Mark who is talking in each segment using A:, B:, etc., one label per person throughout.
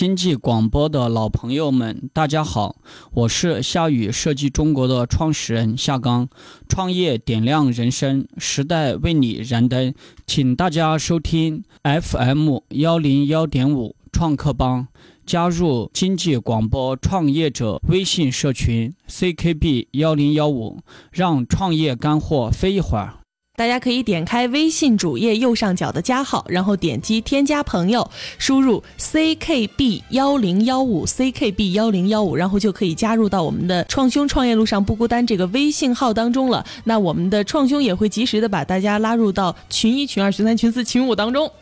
A: 经济广播的老朋友们，大家好，我是夏雨设计中国的创始人夏刚。创业点亮人生，时代为你燃灯，请大家收听 FM 幺零幺点五创客帮，加入经济广播创业者微信社群 CKB 幺零幺五，让创业干货飞一会儿。
B: 大家可以点开微信主页右上角的加号，然后点击添加朋友，输入 ckb 幺零幺五 ckb 幺零幺五，然后就可以加入到我们的创兄创业路上不孤单这个微信号当中了。那我们的创兄也会及时的把大家拉入到群一、群二、群三、群四、群五当中。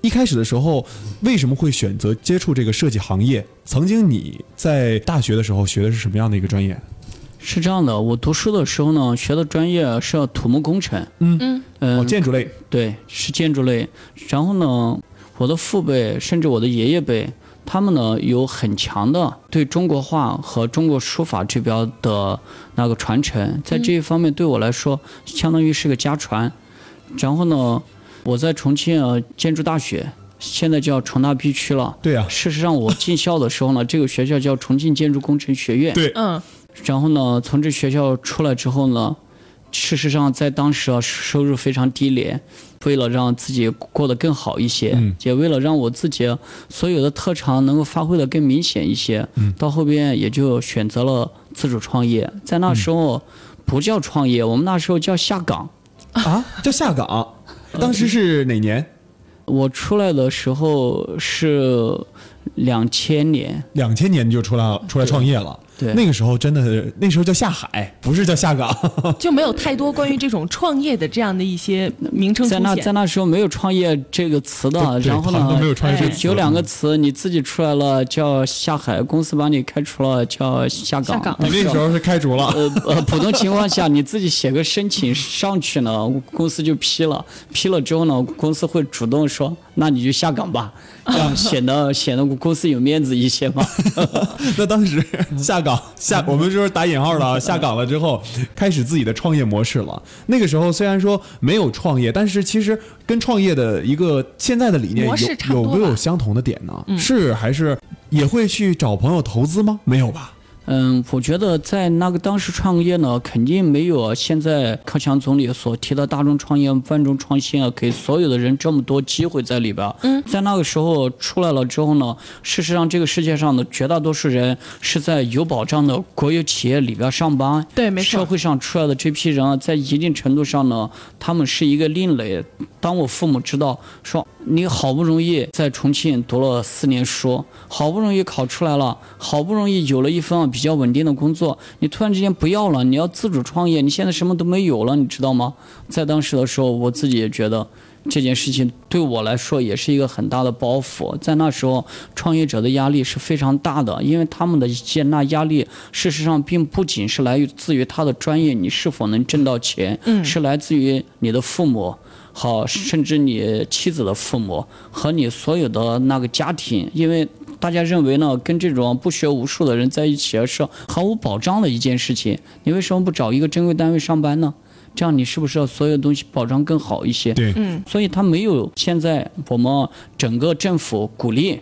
C: 一开始的时候，为什么会选择接触这个设计行业？曾经你在大学的时候学的是什么样的一个专业？
A: 是这样的，我读书的时候呢，学的专业是土木工程。
C: 嗯
B: 嗯
C: 建筑类。
A: 对，是建筑类。然后呢，我的父辈甚至我的爷爷辈，他们呢有很强的对中国画和中国书法这边的那个传承，在这一方面对我来说，相当于是个家传。然后呢，我在重庆呃建筑大学，现在叫重大 B 区了。
C: 对啊，
A: 事实上，我进校的时候呢，这个学校叫重庆建筑工程学院。
C: 对
B: 嗯
A: 然后呢，从这学校出来之后呢，事实上在当时啊，收入非常低廉。为了让自己过得更好一些，
C: 嗯
A: 也为了让我自己所有的特长能够发挥的更明显一些，
C: 嗯
A: 到后边也就选择了自主创业。在那时候不叫创业，我们那时候叫下岗。
C: 啊，叫下岗。当时是哪年？
A: 我出来的时候是两千年，
C: 两千年就出来出来创业了。
A: 对
C: 那个时候真的，那时候叫下海，不是叫下岗。
B: 就没有太多关于这种创业的这样的一些名称
A: 在那在。那时候没有创业这个词的，然后呢，
C: 都没有创业
B: 这个
A: 就有两个词，你自己出来了叫下海，公司把你开除了叫下岗。
B: 下岗
C: 你那时候是开除了。
A: 呃 呃，普通情况下你自己写个申请上去呢，公司就批了，批了之后呢，公司会主动说，那你就下岗吧，这样显得显得公司有面子一些嘛。
C: 那当时下岗下，我们就是打引号了啊，下岗了之后，开始自己的创业模式了。那个时候虽然说没有创业，但是其实跟创业的一个现在的理念
B: 模式差不多
C: 有有没有相同的点呢？是还是也会去找朋友投资吗？没有吧？
A: 嗯，我觉得在那个当时创业呢，肯定没有现在克强总理所提的大众创业、万众创新啊，给所有的人这么多机会在里边。嗯，在那个时候出来了之后呢，事实上这个世界上的绝大多数人是在有保障的国有企业里边上班。
B: 对没错
A: 社会上出来的这批人啊，在一定程度上呢，他们是一个另类。当我父母知道说你好不容易在重庆读了四年书，好不容易考出来了，好不容易有了一份比较稳定的工作，你突然之间不要了，你要自主创业，你现在什么都没有了，你知道吗？在当时的时候，我自己也觉得。这件事情对我来说也是一个很大的包袱，在那时候，创业者的压力是非常大的，因为他们的接纳压力，事实上并不仅是来自于他的专业，你是否能挣到钱，
B: 嗯
A: 是来自于你的父母，好，甚至你妻子的父母和你所有的那个家庭，因为大家认为呢，跟这种不学无术的人在一起是毫无保障的一件事情，你为什么不找一个正规单位上班呢？这样你是不是所有东西保障更好一些？
C: 对，
B: 嗯，
A: 所以他没有现在我们整个政府鼓励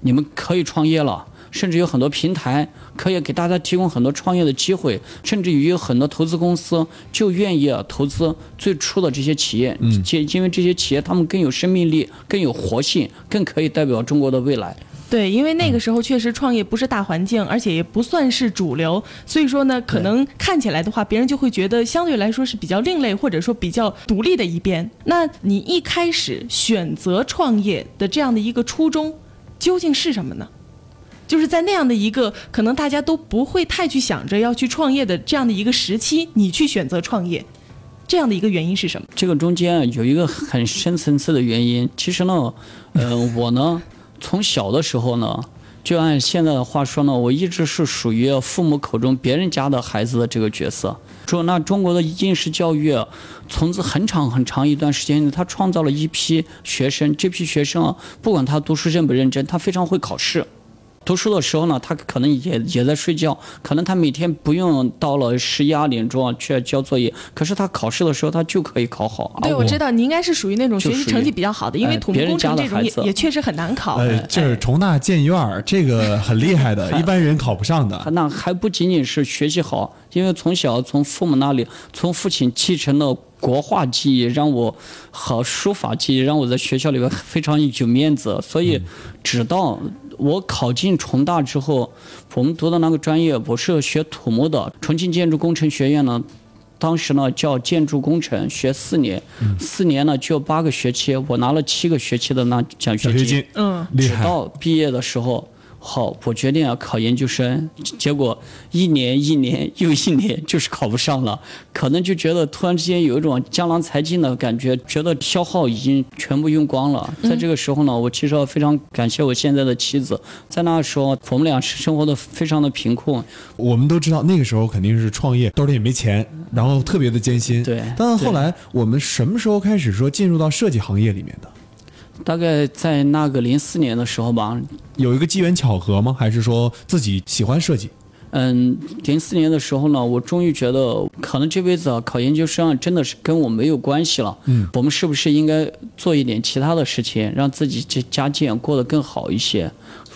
A: 你们可以创业了，甚至有很多平台可以给大家提供很多创业的机会，甚至于有很多投资公司就愿意啊投资最初的这些企业，
C: 嗯
A: 因因为这些企业他们更有生命力、更有活性，更可以代表中国的未来。
B: 对，因为那个时候确实创业不是大环境，而且也不算是主流，所以说呢，可能看起来的话，别人就会觉得相对来说是比较另类，或者说比较独立的一边。那你一开始选择创业的这样的一个初衷，究竟是什么呢？就是在那样的一个可能大家都不会太去想着要去创业的这样的一个时期，你去选择创业，这样的一个原因是什么？
A: 这个中间有一个很深层次的原因。其实呢，呃，我呢从小的时候呢，就按现在的话说呢，我一直是属于父母口中别人家的孩子的这个角色。说那中国的应试教育，从此很长很长一段时间内，他创造了一批学生，这批学生，不管他读书认不认真，他非常会考试。读书的时候呢，他可能也也在睡觉，可能他每天不用到了十一二点钟啊去交作业，可是他考试的时候他就可以考好。
B: 对，我知道你应该是属于那种学习成绩比较好的，因为
A: 哎
B: 土木工程这种也也确实很难考。
C: 呃，就是重大建院儿，这个很厉害的，一般人考不上的。
A: 那还不仅仅是学习好，因为从小从父母那里，从父亲继承了国画技艺，让我和书法技艺，让我在学校里边非常有面子。所以，直到我考进重大之后，我们读的那个专业，我是学土木的，重庆建筑工程学院呢。当时呢叫建筑工程，学四年，四年呢就八个学期，我拿了七个学期的那奖学金。
C: 奖学金，
B: 嗯，
A: 直到毕业的时候，好，我决定要考研究生，结果一年一年又一年，就是考不上了。可能就觉得突然之间有一种江郎才尽的感觉，觉得消耗已经全部用光了。在这个时候呢，我其实要非常感谢我现在的妻子，在那个时候我们俩是生活的非常的贫困，
C: 我们都知道那个时候肯定是创业，兜里也没钱，然后特别的艰辛。
A: 对
C: 但后来我们什么时候开始说进入到设计行业里面的？
A: 大概在那个零四年的时候吧，
C: 有一个机缘巧合吗？还是说自己喜欢设计？
A: 嗯，零四年的时候呢，我终于觉得可能这辈子啊考研究生啊真的是跟我没有关系了。
C: 嗯，
A: 我们是不是应该做一点其他的事情，让自己这家境过得更好一些？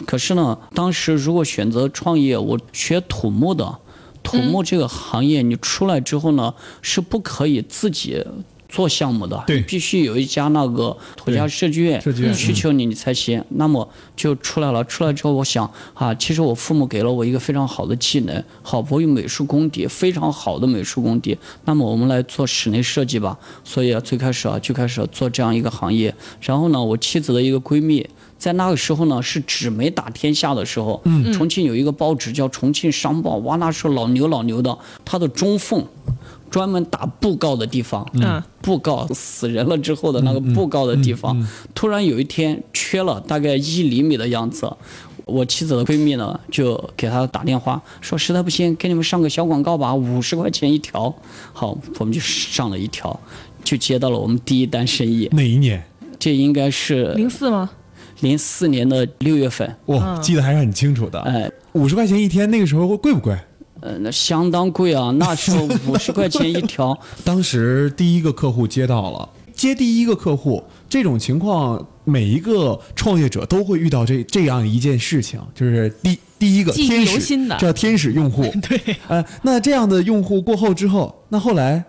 A: 可是呢，当时如果选择创业，我学土木的，土木这个行业，你出来之后呢，是不可以自己。做项目的，
C: 对
A: 必须有一家那个土家设计院需求你，你才行。那么就出来了。出来之后，我想啊，其实我父母给了我一个非常好的技能，好，我有美术功底，非常好的美术功底。那么我们来做室内设计吧。所以啊，最开始啊，就开始做这样一个行业。然后呢，我妻子的一个闺蜜。在那个时候呢，是纸媒打天下的时候，嗯，重庆有一个报纸叫《重庆商报》，哇，那时候老牛老牛的，它的中缝，专门打布告的地方，
B: 嗯，
A: 布告死人了之后的那个布告的地方，突然有一天缺了大概一厘米的样子，我妻子的闺蜜呢就给她打电话说，实在不行给你们上个小广告吧，五十块钱一条，好，我们就上了一条，就接到了我们第一单生意，
C: 哪一年？
A: 这应该是
B: 零四吗？
A: 零四年的六月份，
C: 哇，记得还是很清楚的。
A: 哎，
C: 五十块钱一天，那个时候贵不贵？
A: 呃，那相当贵啊，那时候 五十块钱一条，
C: 当时第一个客户接到了，接第一个客户这种情况，每一个创业者都会遇到这这样一件事情，就是第第一个
B: 记忆
C: 天使
B: 犹新的
C: 叫天使用户。
B: 对，
C: 呃，那这样的用户过后之后，那后来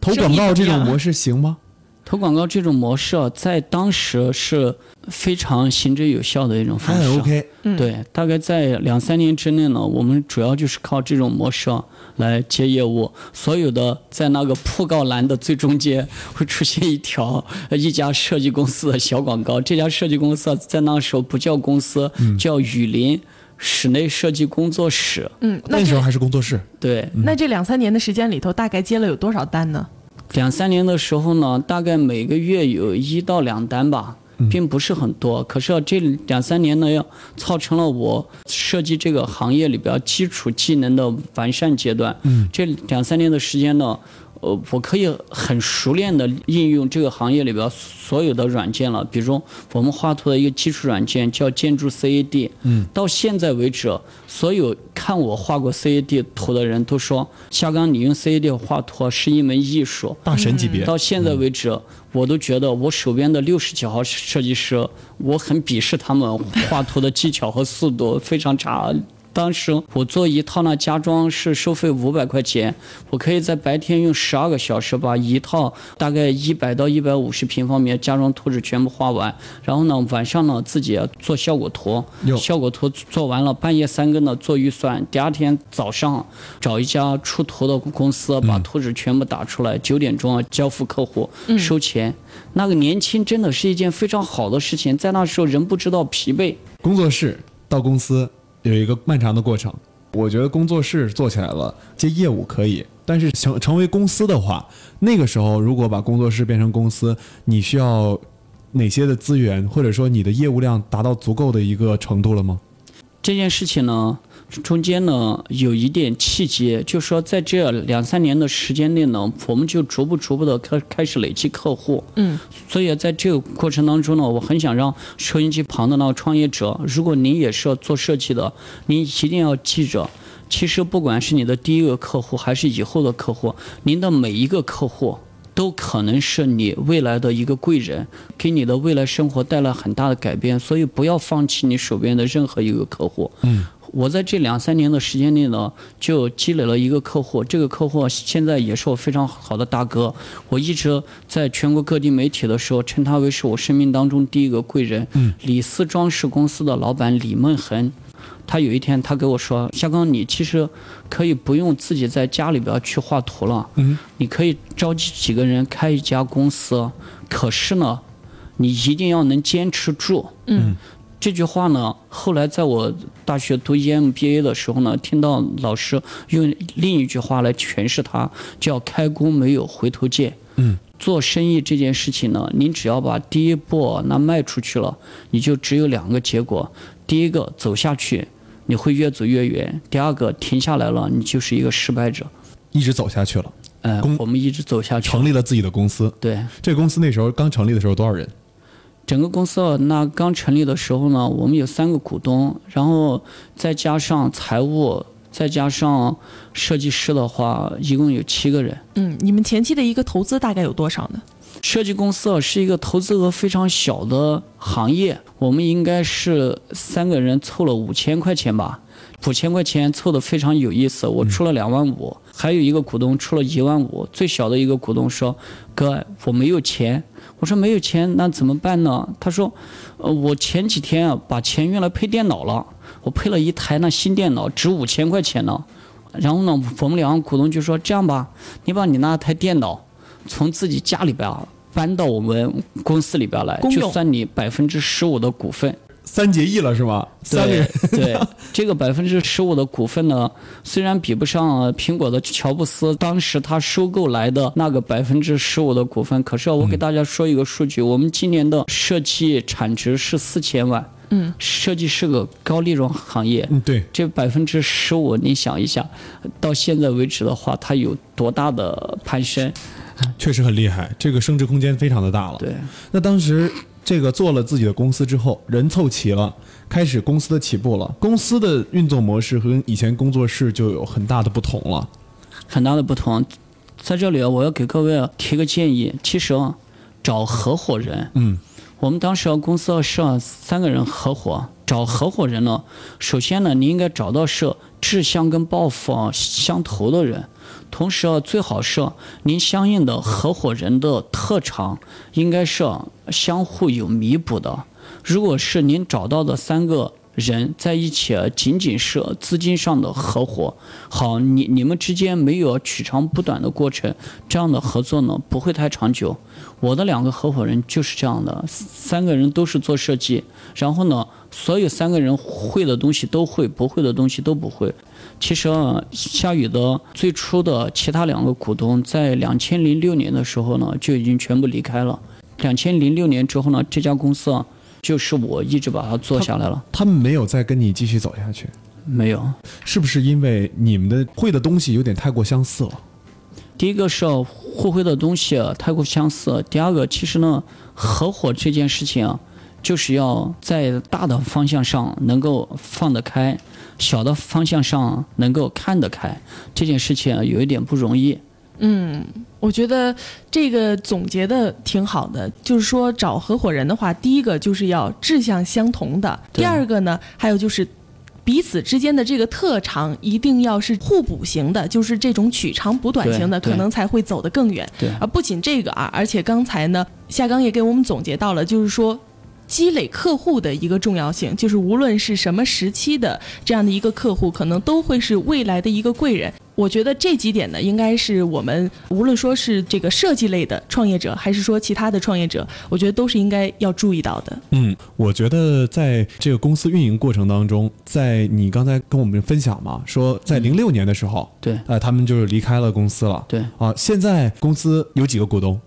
C: 投广告这种模式行吗？
A: 投广告这种模式啊，在当时是非常行之有效的一种方式。
C: 还 OK。
A: 对，大概在两三年之内呢，我们主要就是靠这种模式啊来接业务。所有的在那个铺告栏的最中间会出现一条呃 一家设计公司的小广告。这家设计公司啊，在那时候不叫公司，叫雨林室内设计工作室。
B: 嗯，那
C: 时候还是工作室，
A: 对，
B: 那这两三年的时间里头，大概接了有多少单呢？
A: 两三年的时候呢，大概每个月有一到两单吧，并不是很多。可是啊这两三年呢，要造成了我设计这个行业里边基础技能的完善阶段。嗯，这两三年的时间呢。呃，我可以很熟练的应用这个行业里边所有的软件了，比如我们画图的一个基础软件叫建筑 CAD，嗯，到现在为止，所有看我画过 CAD 图的人都说，夏刚你用 CAD 画图是一门艺术，
C: 大神级别。
A: 到现在为止，我都觉得我手边的六十几号设计师，我很鄙视他们画图的技巧和速度非常差。当时我做一套呢家装是收费五百块钱，我可以在白天用十二个小时把一套大概一百到一百五十平方米的家装图纸全部画完，然后呢晚上呢自己做效果图，效果图做完了，半夜三更呢做预算，第二天早上找一家出图的公司把图纸全部打出来，九点钟啊交付客户收钱。那个年轻真的是一件非常好的事情，在那时候人不知道疲惫。
C: 工作室到公司有一个漫长的过程。我觉得工作室做起来了，接业务可以，但是成成为公司的话，那个时候如果把工作室变成公司，你需要哪些的资源，或者说你的业务量达到足够的一个程度了吗？
A: 这件事情呢，中间呢有一点契机，就说在这两三年的时间内呢，我们就逐步逐步的开开始累积客户。
B: 嗯，
A: 所以在这个过程当中呢，我很想让收音机旁的那个创业者，如果您也是做设计的，您一定要记着。其实不管是你的第一个客户，还是以后的客户，您的每一个客户都可能是你未来的一个贵人，给你的未来生活带来很大的改变。所以不要放弃你手边的任何一个客户。
C: 嗯，
A: 我在这两三年的时间内呢，就积累了一个客户，这个客户现在也是我非常好的大哥。我一直在全国各地媒体的时候称他为是我生命当中第一个贵人。
C: 嗯，
A: 李斯装饰公司的老板李梦恒。他有一天，他给我说：“夏刚，你其实可以不用自己在家里边去画图了，
C: 嗯，
A: 你可以召集几个人开一家公司。可是呢，你一定要能坚持住。”
B: 嗯，
A: 这句话呢，后来在我大学读 EMBA 的时候呢，听到老师用另一句话来诠释它，叫“开弓没有回头箭”。
C: 嗯，
A: 做生意这件事情呢，您只要把第一步那迈出去了，你就只有两个结果：第一个走下去。你会越走越远。第二个，停下来了，你就是一个失败者。
C: 一直走下去了，
A: 嗯、
C: 公
A: 我们一直走下去。
C: 成立了自己的公司。
A: 对，
C: 这个公司那时候刚成立的时候多少人？
A: 整个公司那刚成立的时候呢，我们有三个股东，然后再加上财务，再加上设计师的话，一共有七个人。
B: 嗯，你们前期的一个投资大概有多少呢？
A: 设计公司啊是一个投资额非常小的行业，我们应该是三个人凑了五千块钱吧，五千块钱凑的非常有意思。我出了两万五，还有一个股东出了一万五，最小的一个股东说：“哥，我没有钱。”我说：“没有钱，那怎么办呢？”他说：“呃，我前几天啊把钱用来配电脑了，我配了一台那新电脑，值五千块钱呢。”然后呢，我们两个股东就说：“这样吧，你把你那台电脑。”从自己家里边啊搬到我们公司里边来，就算你百分之十五的股份。
C: 三结义了是吗？三个
A: 对
C: 人。
A: 对，这个百分之十五的股份呢，虽然比不上苹果的乔布斯当时他收购来的那个百分之十五的股份，可是我给大家说一个数据，我们今年的设计产值是四千万。
B: 嗯，
A: 设计是个高利润行业。
C: 嗯，对，
A: 这百分之十五，你想一下，到现在为止的话，它有多大的攀升？
C: 确实很厉害，这个升值空间非常的大了。
A: 对。
C: 那当时这个做了自己的公司之后，人凑齐了，开始公司的起步了。公司的运作模式和以前工作室就有很大的不同了。
A: 很大的不同。在这里啊，我要给各位提个建议，其实啊，找合伙人，
C: 嗯，
A: 我们当时啊公司是啊三个人合伙，找合伙人呢，首先呢，你应该找到是志向跟抱负啊相投的人，同时啊，最好是您相应的合伙人的特长应该是相互有弥补的。如果是您找到的三个人在一起，啊仅仅是资金上的合伙，好，你你们之间没有取长补短的过程，这样的合作呢不会太长久。我的两个合伙人就是这样的，三个人都是做设计，然后呢，所有三个人会的东西都会，不会的东西都不会。其实啊，夏雨的最初的其他两个股东在两千零六年的时候呢，就已经全部离开了。两千零六年之后呢，这家公司啊，就是我一直把它做下来了。
C: 他们没有再跟你继续走下去，
A: 没有，
C: 是不是因为你们的会的东西有点太过相似了？
A: 第一个是互惠的东西啊太过相似，第二个其实呢，合伙这件事情啊，就是要在大的方向上能够放得开，小的方向上能够看得开，这件事情啊有一点不容易。
B: 我觉得这个总结的挺好的，就是说找合伙人的话，第一个就是要志向相同的，第二个呢，还有就是。彼此之间的这个特长一定要是互补型的，就是这种取长补短型的，可能才会走得更远。
A: 对
B: 而不仅这个啊，而且刚才呢，夏刚也给我们总结到了，就是说。积累客户的一个重要性，就是无论是什么时期的这样的一个客户，可能都会是未来的一个贵人。我觉得这几点呢，应该是我们无论说是这个设计类的创业者，还是说其他的创业者，我觉得都是应该要注意到的。
C: 嗯，我觉得在这个公司运营过程当中，在你刚才跟我们分享嘛，说在零六年的时候，
A: 对
C: 呃，他们就是离开了公司了。
A: 对，
C: 啊，现在公司有几个股东？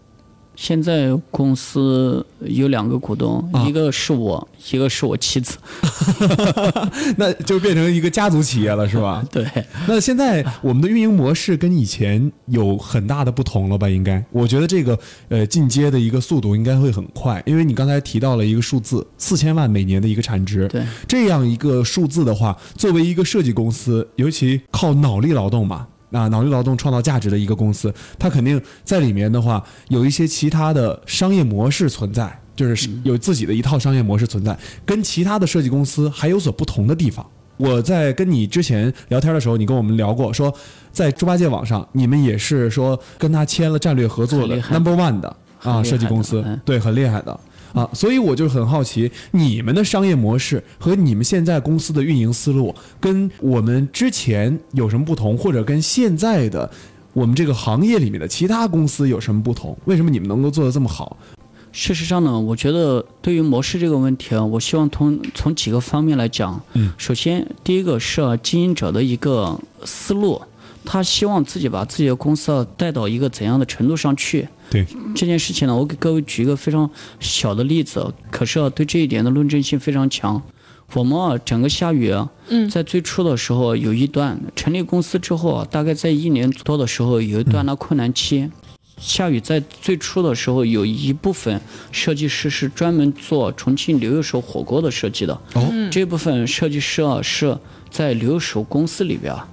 A: 现在公司有两个股东，
C: 啊
A: 一个是我，一个是我妻子。
C: 那就变成一个家族企业了，是吧？
A: 对，
C: 那现在我们的运营模式跟以前有很大的不同了吧？应该，我觉得这个呃进阶的一个速度应该会很快，因为你刚才提到了一个数字，四千万每年的一个产值。
A: 对，
C: 这样一个数字的话，作为一个设计公司，尤其靠脑力劳动嘛。啊，脑力劳动创造价值的一个公司，它肯定在里面的话，有一些其他的商业模式存在，就是有自己的一套商业模式存在，跟其他的设计公司还有所不同的地方。我在跟你之前聊天的时候，你跟我们聊过，说在猪八戒网上，你们也是说跟他签了战略合作的 Number One 的啊设计公司
A: 嗯，
C: 对，很厉害的啊。所以我就很好奇，你们的商业模式和你们现在公司的运营思路，跟我们之前有什么不同，或者跟现在的我们这个行业里面的其他公司有什么不同？为什么你们能够做得这么好？
A: 事实上呢，我觉得对于模式这个问题啊，我希望从从几个方面来讲。
C: 嗯，
A: 首先第一个是经营者的一个思路，他希望自己把自己的公司啊带到一个怎样的程度上去。
C: 对，
A: 这件事情呢，我给各位举一个非常小的例子，可是啊，对这一点的论证性非常强。我们啊，整个夏雨啊，
B: 嗯。
A: 在最初的时候有一段成立公司之后啊，大概在一年多的时候有一段的困难期。夏雨在最初的时候有一部分设计师是专门做重庆牛肉手火锅的设计的，
C: 哦，
A: 这部分设计师啊是在留守公司里边儿，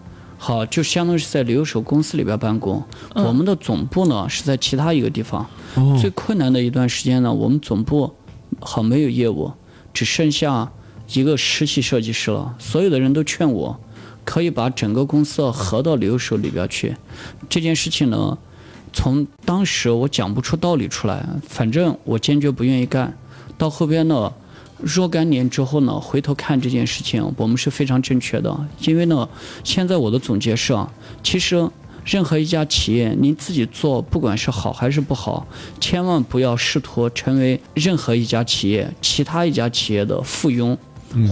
A: 好，就相当于是在留守公司里边办公。我们的总部呢是在其他一个地方。
C: 哦
A: 最困难的一段时间呢，我们总部好没有业务，只剩下一个实习设计师了。所有的人都劝我，可以把整个公司合到留守里边去。这件事情呢，从当时我讲不出道理出来，反正我坚决不愿意干。到后边呢，若干年之后呢，回头看这件事情，我们是非常正确的。因为呢，现在我的总结是啊，其实任何一家企业，您自己做，不管是好还是不好，千万不要试图成为任何一家企业、其他一家企业的附庸，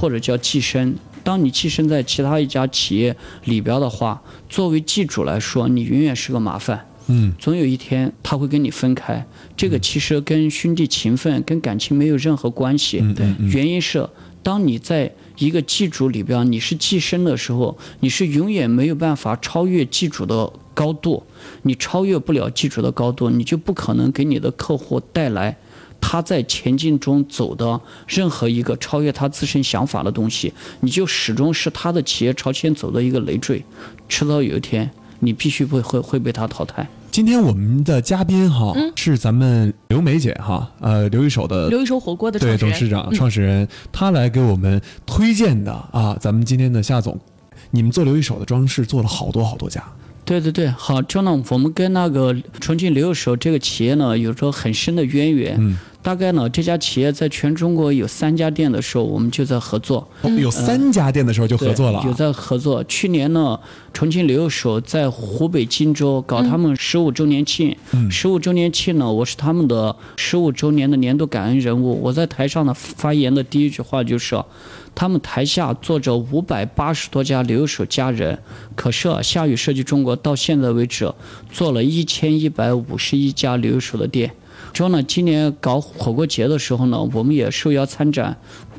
A: 或者叫寄生。当你寄生在其他一家企业里边的话，作为寄主来说，你永远是个麻烦。
C: 嗯，
A: 总有一天他会跟你分开。这个其实跟兄弟情分、跟感情没有任何关系。
C: 对
A: 原因是当你在一个寄主里边，你是寄生的时候，你是永远没有办法超越寄主的高度。你超越不了寄主的高度，你就不可能给你的客户带来。他在前进中走的任何一个超越他自身想法的东西，你就始终是他的企业朝前走的一个累赘，迟早有一天你必须会会会被他淘汰。
C: 今天我们的嘉宾哈、是咱们刘梅姐哈，呃，刘一手的
B: 刘一手火锅的
C: 对董事长、
B: 嗯。
C: 创始人，他来给我们推荐的啊，咱们今天的夏总，你们做刘一手的装饰做了好多好多家，
A: 对对对，好，这呢，我们跟那个重庆留守这个企业呢有着很深的渊源。
C: 嗯，
A: 大概呢，这家企业在全中国有三家店的时候，我们就在合作。
C: 哦有三家店的时候就合作了
A: 有在合作。去年呢，重庆留守在湖北荆州搞他们十五周年庆。
C: 嗯
A: 十五周年庆呢，我是他们的十五周年的年度感恩人物。我在台上呢发言的第一句话就是，他们台下坐着五百八十多家留守家人，可是啊，夏雨设计中国到现在为止做了一千一百五十一家留守的店。之后呢，今年搞火锅节的时候呢，我们也受邀参展。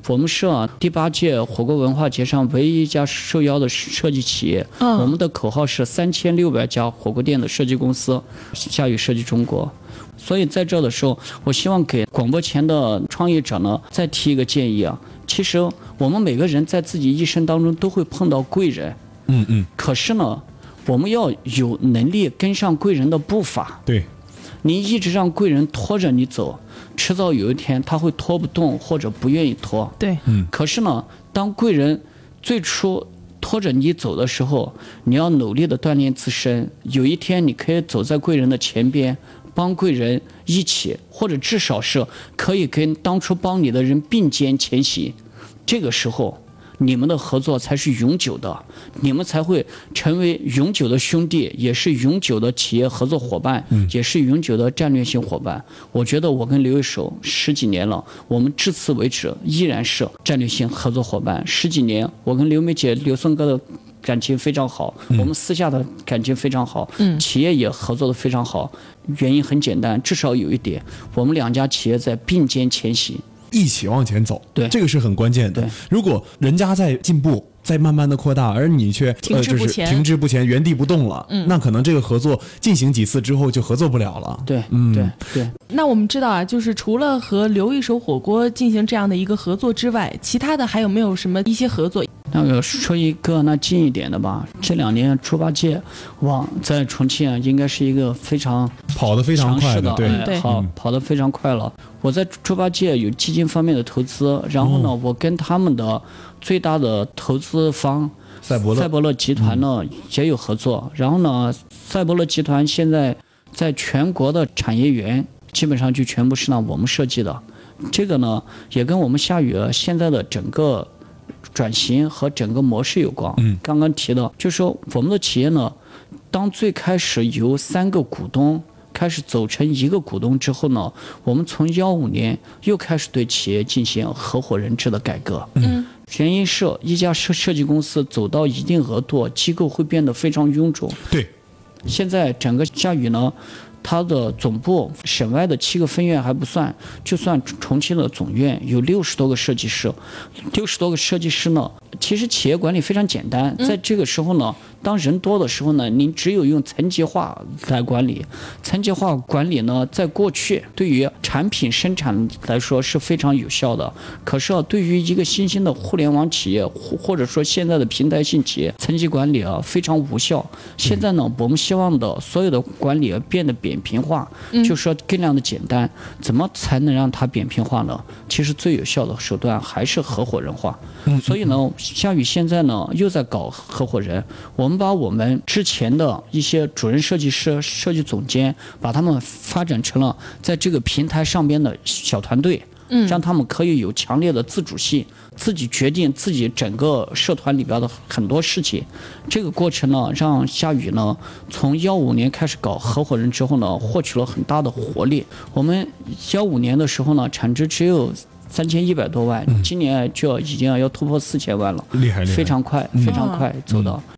A: 我们是啊第八届火锅文化节上唯一一家受邀的设计企业。
B: 嗯
A: 我们的口号是三千六百家火锅店的设计公司，夏雨设计中国。所以在这的时候，我希望给广播前的创业者呢，再提一个建议啊。其实我们每个人在自己一生当中都会碰到贵人，
C: 嗯嗯，
A: 可是呢，我们要有能力跟上贵人的步伐。
C: 对，
A: 你一直让贵人拖着你走，迟早有一天他会拖不动或者不愿意拖。
B: 对，嗯
A: 可是呢，当贵人最初拖着你走的时候，你要努力的锻炼自身。有一天，你可以走在贵人的前边，帮贵人一起，或者至少是可以跟当初帮你的人并肩前行。这个时候，你们的合作才是永久的，你们才会成为永久的兄弟，也是永久的企业合作伙伴，也是永久的战略性伙伴。我觉得我跟刘一手十几年了，我们至此为止依然是战略性合作伙伴。十几年，我跟刘梅姐、刘松哥的感情非常好，我们私下的感情非常好，
B: 嗯
A: 企业也合作的非常好。原因很简单，至少有一点，我们两家企业在并肩前行。
C: 一起往前走，
A: 对
C: 这个是很关键的。如果人家在进步，在慢慢的扩大，而你却
B: 停滞
C: 呃就是
B: 不前
C: 停滞不前，原地不动了，嗯那可能这个合作进行几次之后就合作不了了。
A: 对，
C: 嗯
A: 对，对。
B: 那我们知道啊，就是除了和刘一手火锅进行这样的一个合作之外，其他的还有没有什么一些合作？
A: 那个说一个那近一点的吧，这两年猪八戒往在重庆啊，应该是一个非常
C: 跑得非常快
A: 的，
C: 对，
B: 对
A: 哎好
C: 嗯，
A: 跑得非常快了。我在猪八戒有基金方面的投资，然后呢，
C: 哦
A: 我跟他们的最大的投资方
C: 赛博乐
A: 赛博乐集团呢也有合作。然后呢，赛博乐集团现在在全国的产业园基本上就全部是呢我们设计的。这个呢，也跟我们夏雨现在的整个转型和整个模式有关。
C: 嗯，
A: 刚刚提到，就是说我们的企业呢，当最开始由三个股东开始走成一个股东之后呢，我们从幺五年又开始对企业进行合伙人制的改革。
B: 嗯，
A: 原因是一家设设计公司走到一定额度，机构会变得非常臃肿。
C: 对，
A: 现在整个夏雨呢，它的总部省外的七个分院还不算，就算重庆的总院有六十多个设计师，六十多个设计师呢，其实企业管理非常简单，在这个时候呢，当人多的时候呢，您只有用层级化来管理。层级化管理呢，在过去对于产品生产来说是非常有效的，可是啊，对于一个新兴的互联网企业，或或者说现在的平台性企业，层级管理啊非常无效。现在呢，我们希望的所有的管理啊变得扁平化，就说尽量的简单。怎么才能让它扁平化呢？其实最有效的手段还是合伙人化。所以呢，夏雨现在呢又在搞合伙人，我们把我们之前的一些主任设计师、设计总监，把他们发展成了在这个平台上边的小团队。
B: 嗯
A: 让他们可以有强烈的自主性，自己决定自己整个社团里边的很多事情。这个过程呢，让夏雨呢从幺五年开始搞合伙人之后呢，获取了很大的活力。我们幺五年的时候呢，产值只有三千一百多万，今年就要已经要突破四千万了，
C: 厉害厉害，
A: 非常快，非常快走到。